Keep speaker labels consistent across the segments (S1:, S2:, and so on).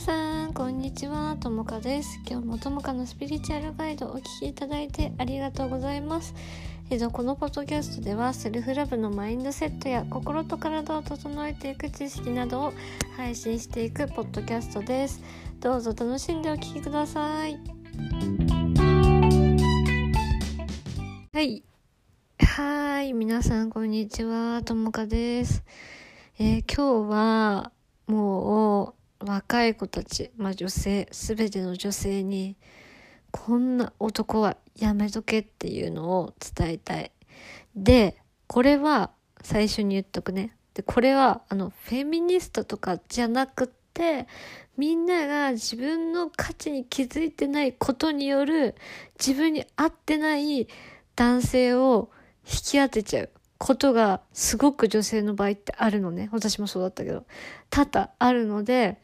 S1: さんこんにちは。ともかです。今日もともかのスピリチュアルガイドをお聞きいただいてありがとうございます。えっとこのポッドキャストではセルフラブのマインドセットや心と体を整えていく知識などを配信していくポッドキャストです。どうぞ楽しんでお聞きください。はい。はい。皆さんこんにちは。ともかです。えー、今日はもう若い子たち、まあ、女性全ての女性にこんな男はやめとけっていうのを伝えたい。でこれは最初に言っとくね。でこれはあのフェミニストとかじゃなくってみんなが自分の価値に気づいてないことによる自分に合ってない男性を引き当てちゃう。ことがすごく女性の場合ってあるのね。私もそうだったけど。多々あるので、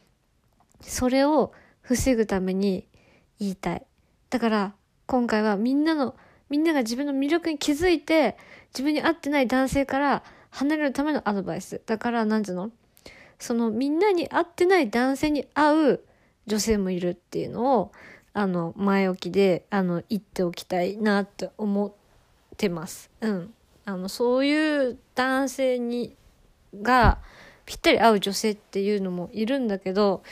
S1: それを防ぐために言いたい。だから今回はみんなの、みんなが自分の魅力に気づいて、自分に合ってない男性から離れるためのアドバイス。だから、なんていうの？そのみんなに合ってない男性に合う女性もいるっていうのを、あの、前置きで、あの、言っておきたいなって思ってます。うん。あのそういう男性にがぴったり合う女性っていうのもいるんだけど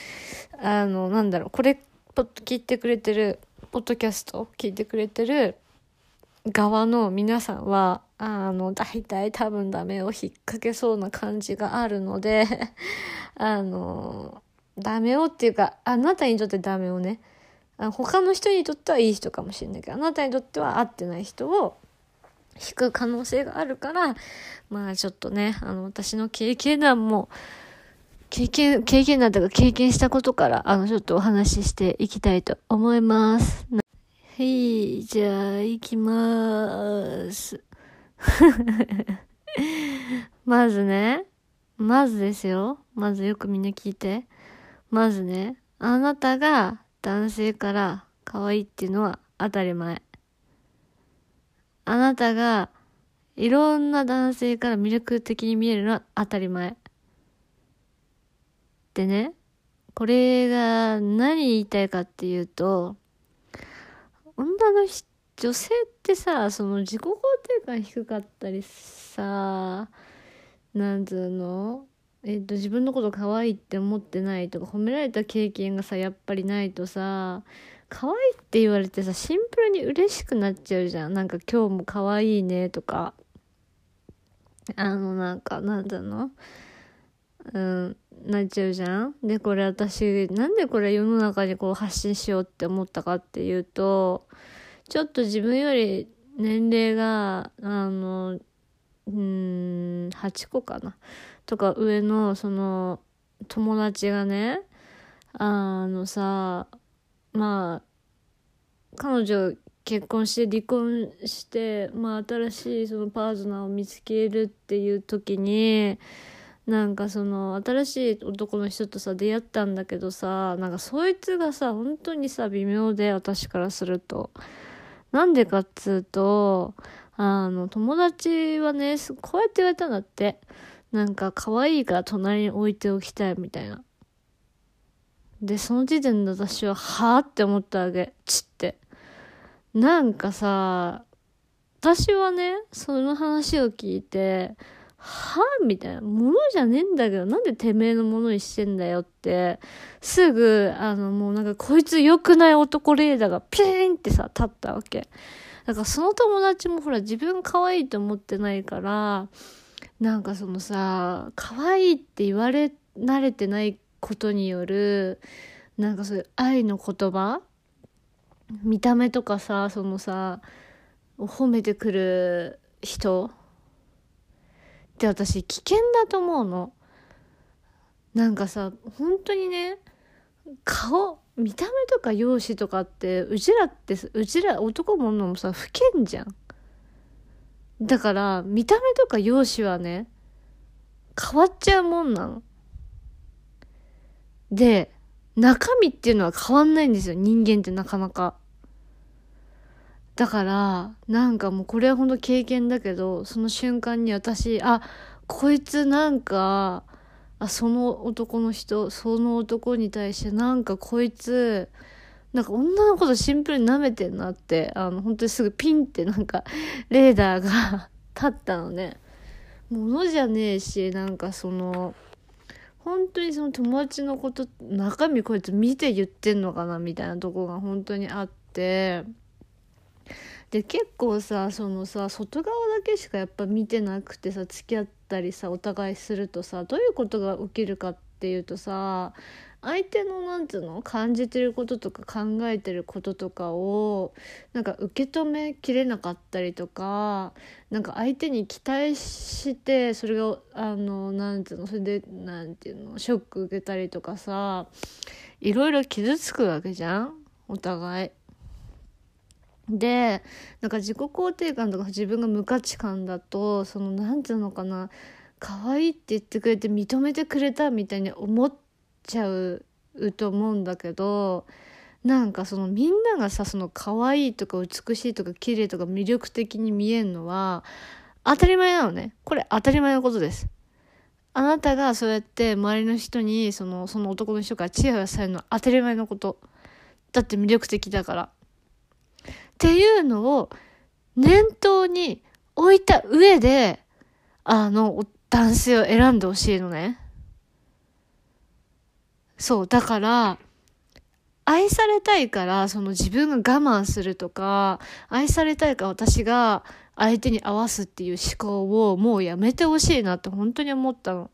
S1: あのなんだろうこれポッ聞いてくれてるポッドキャスト聞いてくれてる側の皆さんはあの大体多分ダメを引っ掛けそうな感じがあるので あのダメをっていうかあなたにとってダメをね他の人にとってはいい人かもしれないけどあなたにとっては合ってない人を引く可能性があるから、まあちょっとね、あの、私の経験談も、経験、経験談とか経験したことから、あの、ちょっとお話ししていきたいと思います。はい、じゃあ、行きまーす。まずね、まずですよ。まずよくみんな聞いて。まずね、あなたが男性から可愛いっていうのは当たり前。あなたがいろんな男性から魅力的に見えるのは当たり前。でね、これが何言いたいかっていうと、女の人女性ってさ、その自己肯定感低かったりさ、なんつうの？えっ、と、自分のこと可愛いって思ってないとか、褒められた経験がさ、やっぱりないとさ、可愛いって言われてさ、シンプルに嬉しくなっちゃうじゃん。なんか今日も可愛いねとか。あの、なんか、なんだの？うん、なっちゃうじゃん。で、これ私、なんでこれ世の中にこう発信しようって思ったかっていうと、ちょっと自分より年齢が、あの、うん、8個かな。とか上の、その、友達がね、あのさ、まあ彼女結婚して離婚して、まあ、新しいそのパートナーを見つけるっていう時になんかその新しい男の人とさ出会ったんだけどさなんかそいつがさ本当にさ微妙で私からすると。なんでかっつうとあの友達はねこうやって言われたんだってなんか可愛いから隣に置いておきたいみたいな。で、その時点で私は、はぁって思ったわけ。ちって。なんかさ、私はね、その話を聞いて、はぁみたいな。ものじゃねえんだけど、なんでてめえのものにしてんだよって、すぐ、あの、もうなんか、こいつ良くない男レーダーがピーンってさ、立ったわけ。だからその友達もほら、自分可愛いと思ってないから、なんかそのさ、可愛いって言われ慣れてないことによるなんかそういう愛の言葉見た目とかさそのさ褒めてくる人って私危険だと思うの。なんかさ本当にね顔見た目とか容姿とかってうちらってうちら男ものもさ老けんじゃん。だから見た目とか容姿はね変わっちゃうもんなの。で、中身っていうのは変わんないんですよ。人間ってなかなか。だから、なんかもうこれは本当経験だけど、その瞬間に私、あ、こいつなんか、あその男の人その男に対してなんかこいつなんか女のことシンプルに舐めてんなってあの本当にすぐピンってなんかレーダーが 立ったのねものじゃねえしなんかその本当にその友達のこと中身こいつ見て言ってんのかなみたいなとこが本当にあって。で結構さそのさ外側だけしかやっぱ見てなくてさ付き合ったりさお互いするとさどういうことが起きるかっていうとさ相手のなんつうの感じてることとか考えてることとかをなんか受け止めきれなかったりとかなんか相手に期待してそれがあのなんつうのそれでなんていうのショック受けたりとかさいろいろ傷つくわけじゃんお互い。でなんか自己肯定感とか自分が無価値観だとそのなんていうのかな可愛いって言ってくれて認めてくれたみたいに思ってちゃうと思うんだけどなんかそのみんながさその可愛いとか美しいとか綺麗とか魅力的に見えるのは当たり前なのね。これ当たり前のことです。あなたがそうやって周りの人にそのその男の人からチヤホヤされるのは当たり前のこと。だって魅力的だから。っていうのを念頭に置いた上であの男性を選んでほしいのね。そう、だから、愛されたいから、その自分が我慢するとか、愛されたいから私が相手に合わすっていう思考をもうやめてほしいなって本当に思ったの。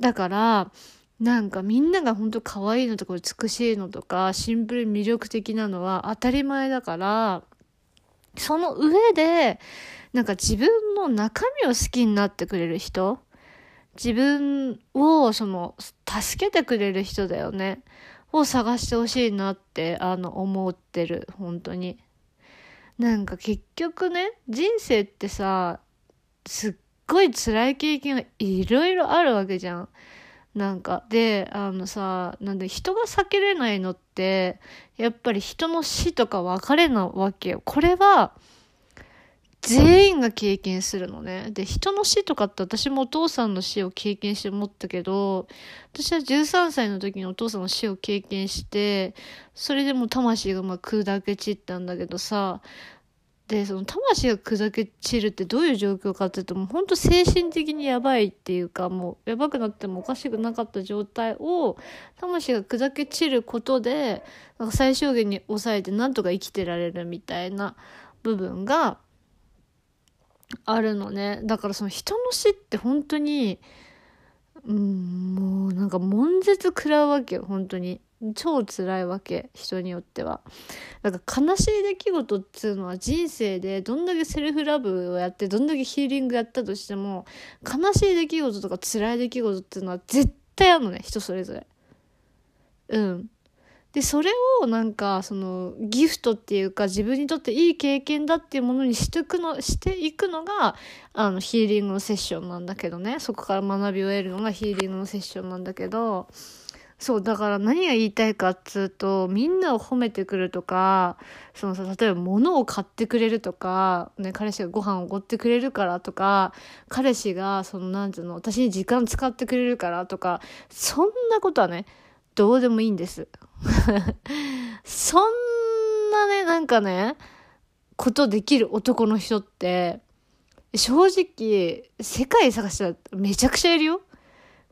S1: だから、なんかみんなが本当可愛いのとか美しいのとか、シンプルに魅力的なのは当たり前だから、その上で、なんか自分の中身を好きになってくれる人自分をその助けてくれる人だよね。を探してほしいなってあの思ってる。本当に。なんか結局ね人生ってさすっごい辛い経験がいろいろあるわけじゃん。なんかであのさなんで人が避けれないのってやっぱり人の死とか別れなわけよ。これは全員が経験するのね。で、人の死とかって私もお父さんの死を経験して思ったけど、私は13歳の時にお父さんの死を経験して、それでも魂がまあ砕け散ったんだけどさ、で、その魂が砕け散るってどういう状況かっていうと、もう本当精神的にやばいっていうか、もうやばくなってもおかしくなかった状態を、魂が砕け散ることで、なんか最小限に抑えてなんとか生きてられるみたいな部分が、あるのね。だからその人の死って本当にうんもうなんか悶絶食らうわけよ本当に。超辛いわけ人によっては。だか悲しい出来事っつうのは人生でどんだけセルフラブをやってどんだけヒーリングやったとしても悲しい出来事とか辛い出来事っていうのは絶対あるのね人それぞれ。うん。でそれをなんかそのギフトっていうか自分にとっていい経験だっていうものにしてくのしていくのがあのヒーリングのセッションなんだけどね。そこから学びを得るのがヒーリングのセッションなんだけど。そうだから何が言いたいかっつうとみんなを褒めてくるとかそのさ例えば物を買ってくれるとか、ね、彼氏がご飯をおごってくれるからとか彼氏がそのなんていうの私に時間使ってくれるからとかそんなことはねどうでもいいんです。そんなね、なんかね、ことできる男の人って、正直、世界探したらめちゃくちゃいるよ。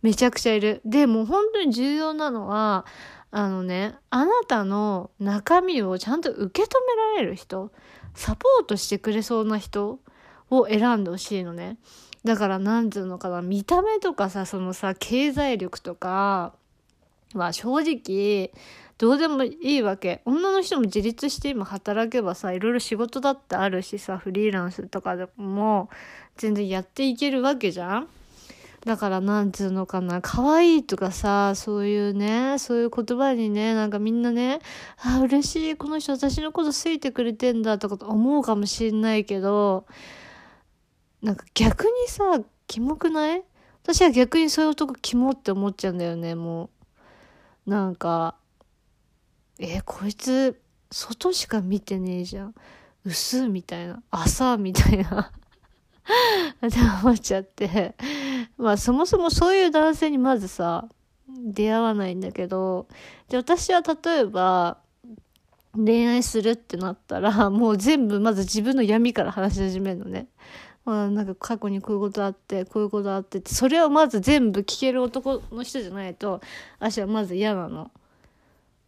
S1: めちゃくちゃいる。で、もう本当に重要なのは、あのね、あなたの中身をちゃんと受け止められる人、サポートしてくれそうな人を選んでほしいのね。だから、なんていうのかな、見た目とかさ、そのさ、経済力とか、は正直、どうでもいいわけ。女の人も自立して今働けばさ、いろいろ仕事だってあるしさ、フリーランスとかでも全然やっていけるわけじゃんだからなんつうのかな、可愛いとかさ、そういうね、そういう言葉にね、なんかみんなね、あ、嬉しい、この人私のこと好いてくれてんだとか思うかもしんないけど、なんか逆にさ、キモくない？私は逆にそういう男キモって思っちゃうんだよね、もう。なんか、えこいつ外しか見てねえじゃん。薄みたいな。朝みたいな。って思っちゃって。まあそもそもそういう男性にまずさ、出会わないんだけど、で、私は例えば、恋愛するってなったら、もう全部まず自分の闇から話し始めるのね。まあ、なんか過去にこういうことあって、こういうことあってって、それをまず全部聞ける男の人じゃないと、私はまず嫌なの。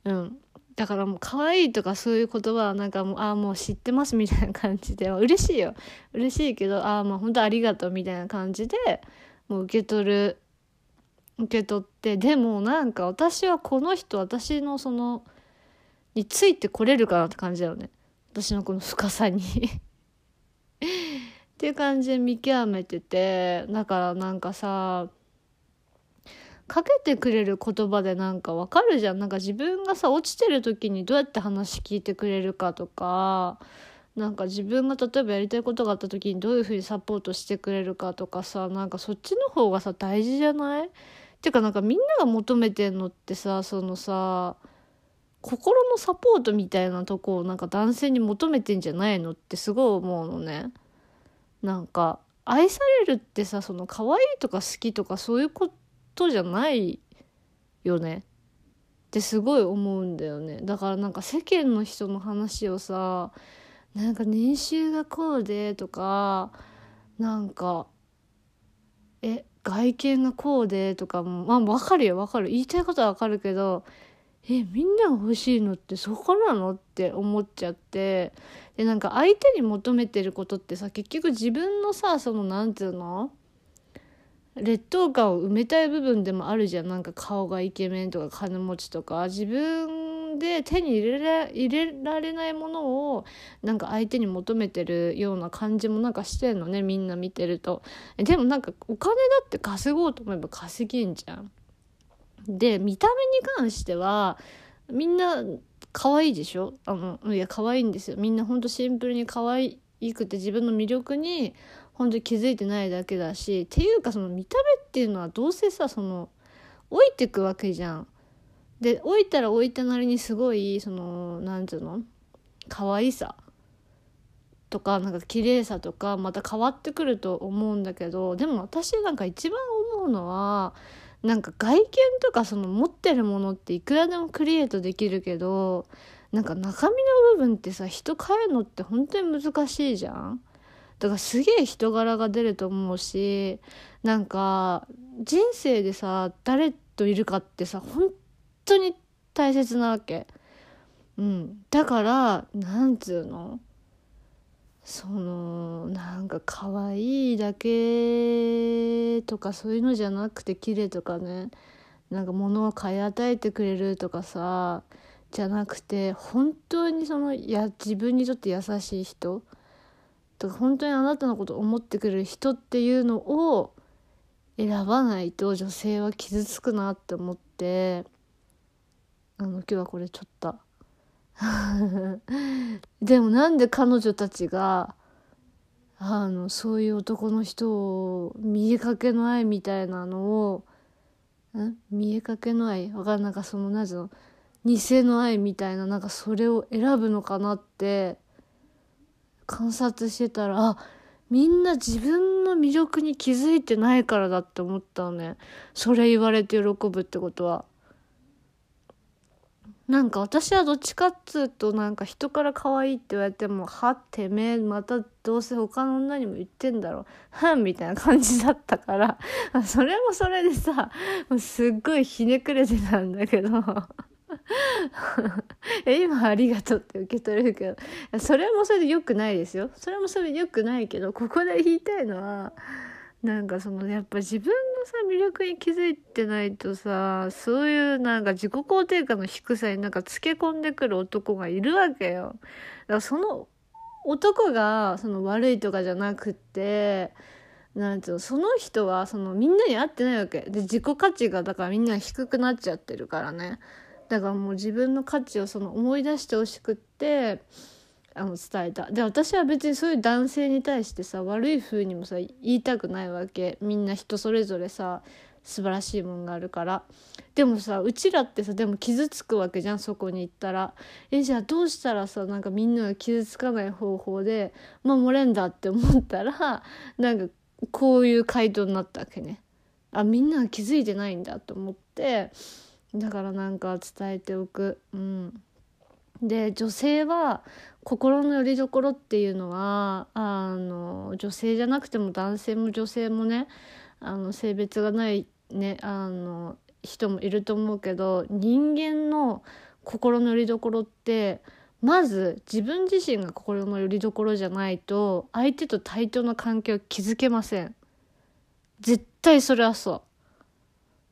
S1: うん。だからもう可愛いとかそういう言葉はなんかもう、ああ、もう知ってますみたいな感じで、嬉しいよ。嬉しいけど、ああ、まあ本当ありがとうみたいな感じで、もう受け取る、受け取って、でもなんか私はこの人、私のその、についてこれるかなって感じだよね。私のこの深さにっていう感じで見極めてて、だからなんかさ、かけてくれる言葉でなんかわかるじゃん。なんか自分がさ、落ちてる時にどうやって話聞いてくれるかとか、なんか自分が例えばやりたいことがあった時にどういうふうにサポートしてくれるかとかさ、なんかそっちの方がさ、大事じゃない？てかなんかみんなが求めてんのってさ、そのさ、心のサポートみたいなとこをなんか男性に求めてんじゃないのってすごい思うのね。なんか愛されるってさその可愛いとか好きとかそういうことじゃないよね。ってすごい思うんだよね。だからなんか世間の人の話をさなんか年収がこうでとかなんかえ外見がこうでとかもまあ分かるよ分かる。言いたいことは分かるけどえみんなが欲しいのってそこなの？って思っちゃって。でなんか相手に求めてることってさ結局自分のさその何て言うの？劣等感を埋めたい部分でもあるじゃん。なんか顔がイケメンとか金持ちとか。自分で手に入れら入れられないものをなんか相手に求めてるような感じもなんかしてんのね。みんな見てると。でもなんかお金だって稼ごうと思えば稼げんじゃん。で見た目に関してはみんな可愛いでしょ？あのいや可愛いんですよ。みんなほんとシンプルに可愛くて自分の魅力に本当に気づいてないだけだしっていうかその見た目っていうのはどうせさその老いてくわけじゃん。で老いたら老いたなりにすごいそのなんていうの？可愛さとかなんか綺麗さとかまた変わってくると思うんだけどでも私なんか一番思うのはなんか外見とかその持ってるものっていくらでもクリエイトできるけどなんか中身の部分ってさ人変えるのって本当に難しいじゃん。だからすげえ人柄が出ると思うしなんか人生でさ誰といるかってさ本当に大切なわけ。うん、だからなんつうの？そのなんか可愛いだけとかそういうのじゃなくて綺麗とかね。なんか物を買い与えてくれるとかさじゃなくて本当にそのや自分にとって優しい人。とか本当にあなたのことを思ってくれる人っていうのを選ばないと女性は傷つくなって思って。あの今日はこれちょっと。でもなんで彼女たちがあのそういう男の人を見えかけの愛みたいなのをん見えかけの愛？わかんなんかそのなぜの？偽の愛みたいななんかそれを選ぶのかなって観察してたらあみんな自分の魅力に気づいてないからだって思ったのね。それ言われて喜ぶってことは。なんか私はどっちかっつうとなんか人から可愛いって言われてもはってめえまたどうせ他の女にも言ってんだろ。はんみたいな感じだったから。それもそれでさすっごいひねくれてたんだけど。え今ありがとうって受け取れるけど。それもそれで良くないですよ。それもそれで良くないけどここで言いたいのはなんかそのやっぱ自分のさ魅力に気づいてないとさそういうなんか自己肯定感の低さになんかつけ込んでくる男がいるわけよ。だからその男がその悪いとかじゃなくってなんていうのその人はそのみんなに合ってないわけで自己価値がだからみんな低くなっちゃってるからねだからもう自分の価値をその思い出してほしくってあの伝えた。で私は別にそういう男性に対してさ悪い風にもさ言いたくないわけ。みんな人それぞれさ素晴らしいもんがあるから。でもさうちらってさでも傷つくわけじゃんそこに行ったら。えじゃあどうしたらさなんかみんなが傷つかない方法で守れんだって思ったらなんかこういう回答になったわけね。あみんなが気づいてないんだと思って。だからなんか伝えておく。うん。で女性は心の拠り所っていうのはあの女性じゃなくても男性も女性もねあの性別がないねあの人もいると思うけど人間の心の拠り所ってまず自分自身が心の拠り所じゃないと相手と対等な関係を築けません。絶対それはそう。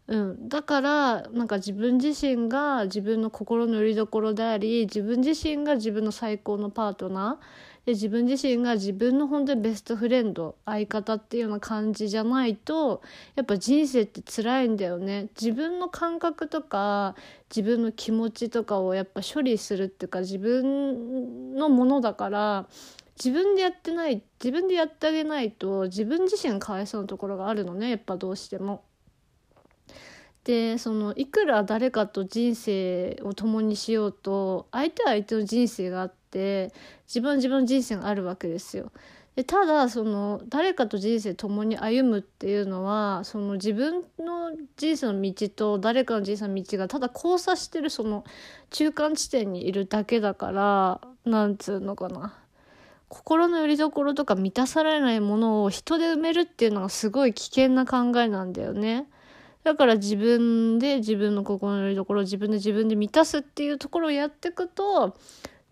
S1: うん、だからなんか自分自身が自分の心の拠り所であり自分自身が自分の最高のパートナー。で自分自身が自分の本当にベストフレンド相方っていうような感じじゃないとやっぱ人生って辛いんだよね。自分の感覚とか自分の気持ちとかをやっぱ処理するっていうか自分のものだから自分でやってない自分でやってあげないと自分自身がかわいそうなところがあるのねやっぱどうしても。でそのいくら誰かと人生を共にしようと相手は相手の人生があって自分は自分の人生があるわけですよ。でただその誰かと人生共に歩むっていうのはその自分の人生の道と誰かの人生の道がただ交差してるその中間地点にいるだけだからなんつうのかな心の拠り所とか満たされないものを人で埋めるっていうのがすごい危険な考えなんだよね。だから自分で自分の心の拠り所を自分で自分で満たすっていうところをやっていくと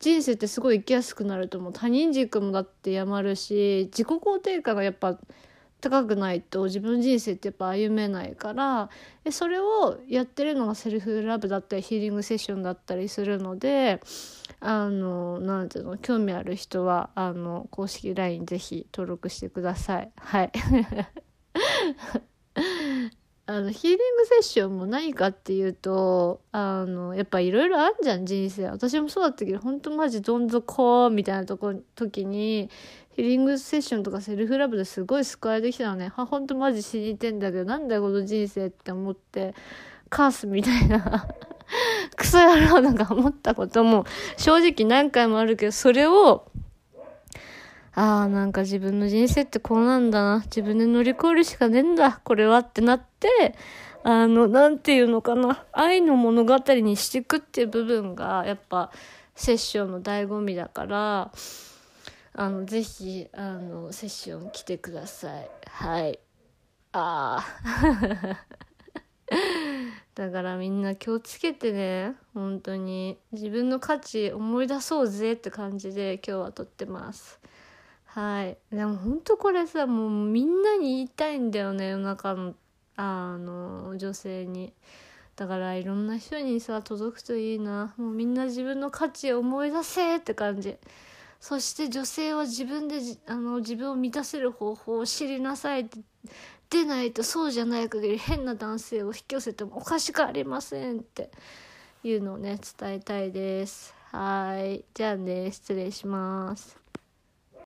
S1: 人生ってすごい生きやすくなると思う。他人軸もだってやまるし自己肯定感がやっぱ高くないと自分の人生ってやっぱ歩めないからそれをやってるのがセルフラブだったりヒーリングセッションだったりするのであのなんていうの興味ある人はあの公式 LINE ぜひ登録してください。はい。あのヒーリングセッションも何かっていうとあのやっぱいろいろあんじゃん人生。私もそうだったけどほんとマジどん底みたいなとこ時にヒーリングセッションとかセルフラブですごい救われてきたのね。はほんとマジ死にてんだけどなんだこの人生って思ってカースみたいな クソ野郎なんか思ったことも正直何回もあるけどそれをああ、なんか自分の人生ってこうなんだな。自分で乗り越えるしかねえんだ。これはってなって、あの、なんていうのかな。愛の物語にしていくっていう部分が、やっぱ、セッションの醍醐味だから、あの、ぜひ、あの、セッション来てください。はい。ああ。だからみんな気をつけてね本当に自分の価値思い出そうぜって感じで今日は撮ってますはい。でも本当これさもうみんなに言いたいんだよね夜中のあの女性に。だからいろんな人にさ届くといいな。もうみんな自分の価値を思い出せって感じ。そして女性は自分であの自分を満たせる方法を知りなさいってでないとそうじゃない限り変な男性を引き寄せてもおかしくありませんって。いうのをね伝えたいです。はい。じゃあね失礼します。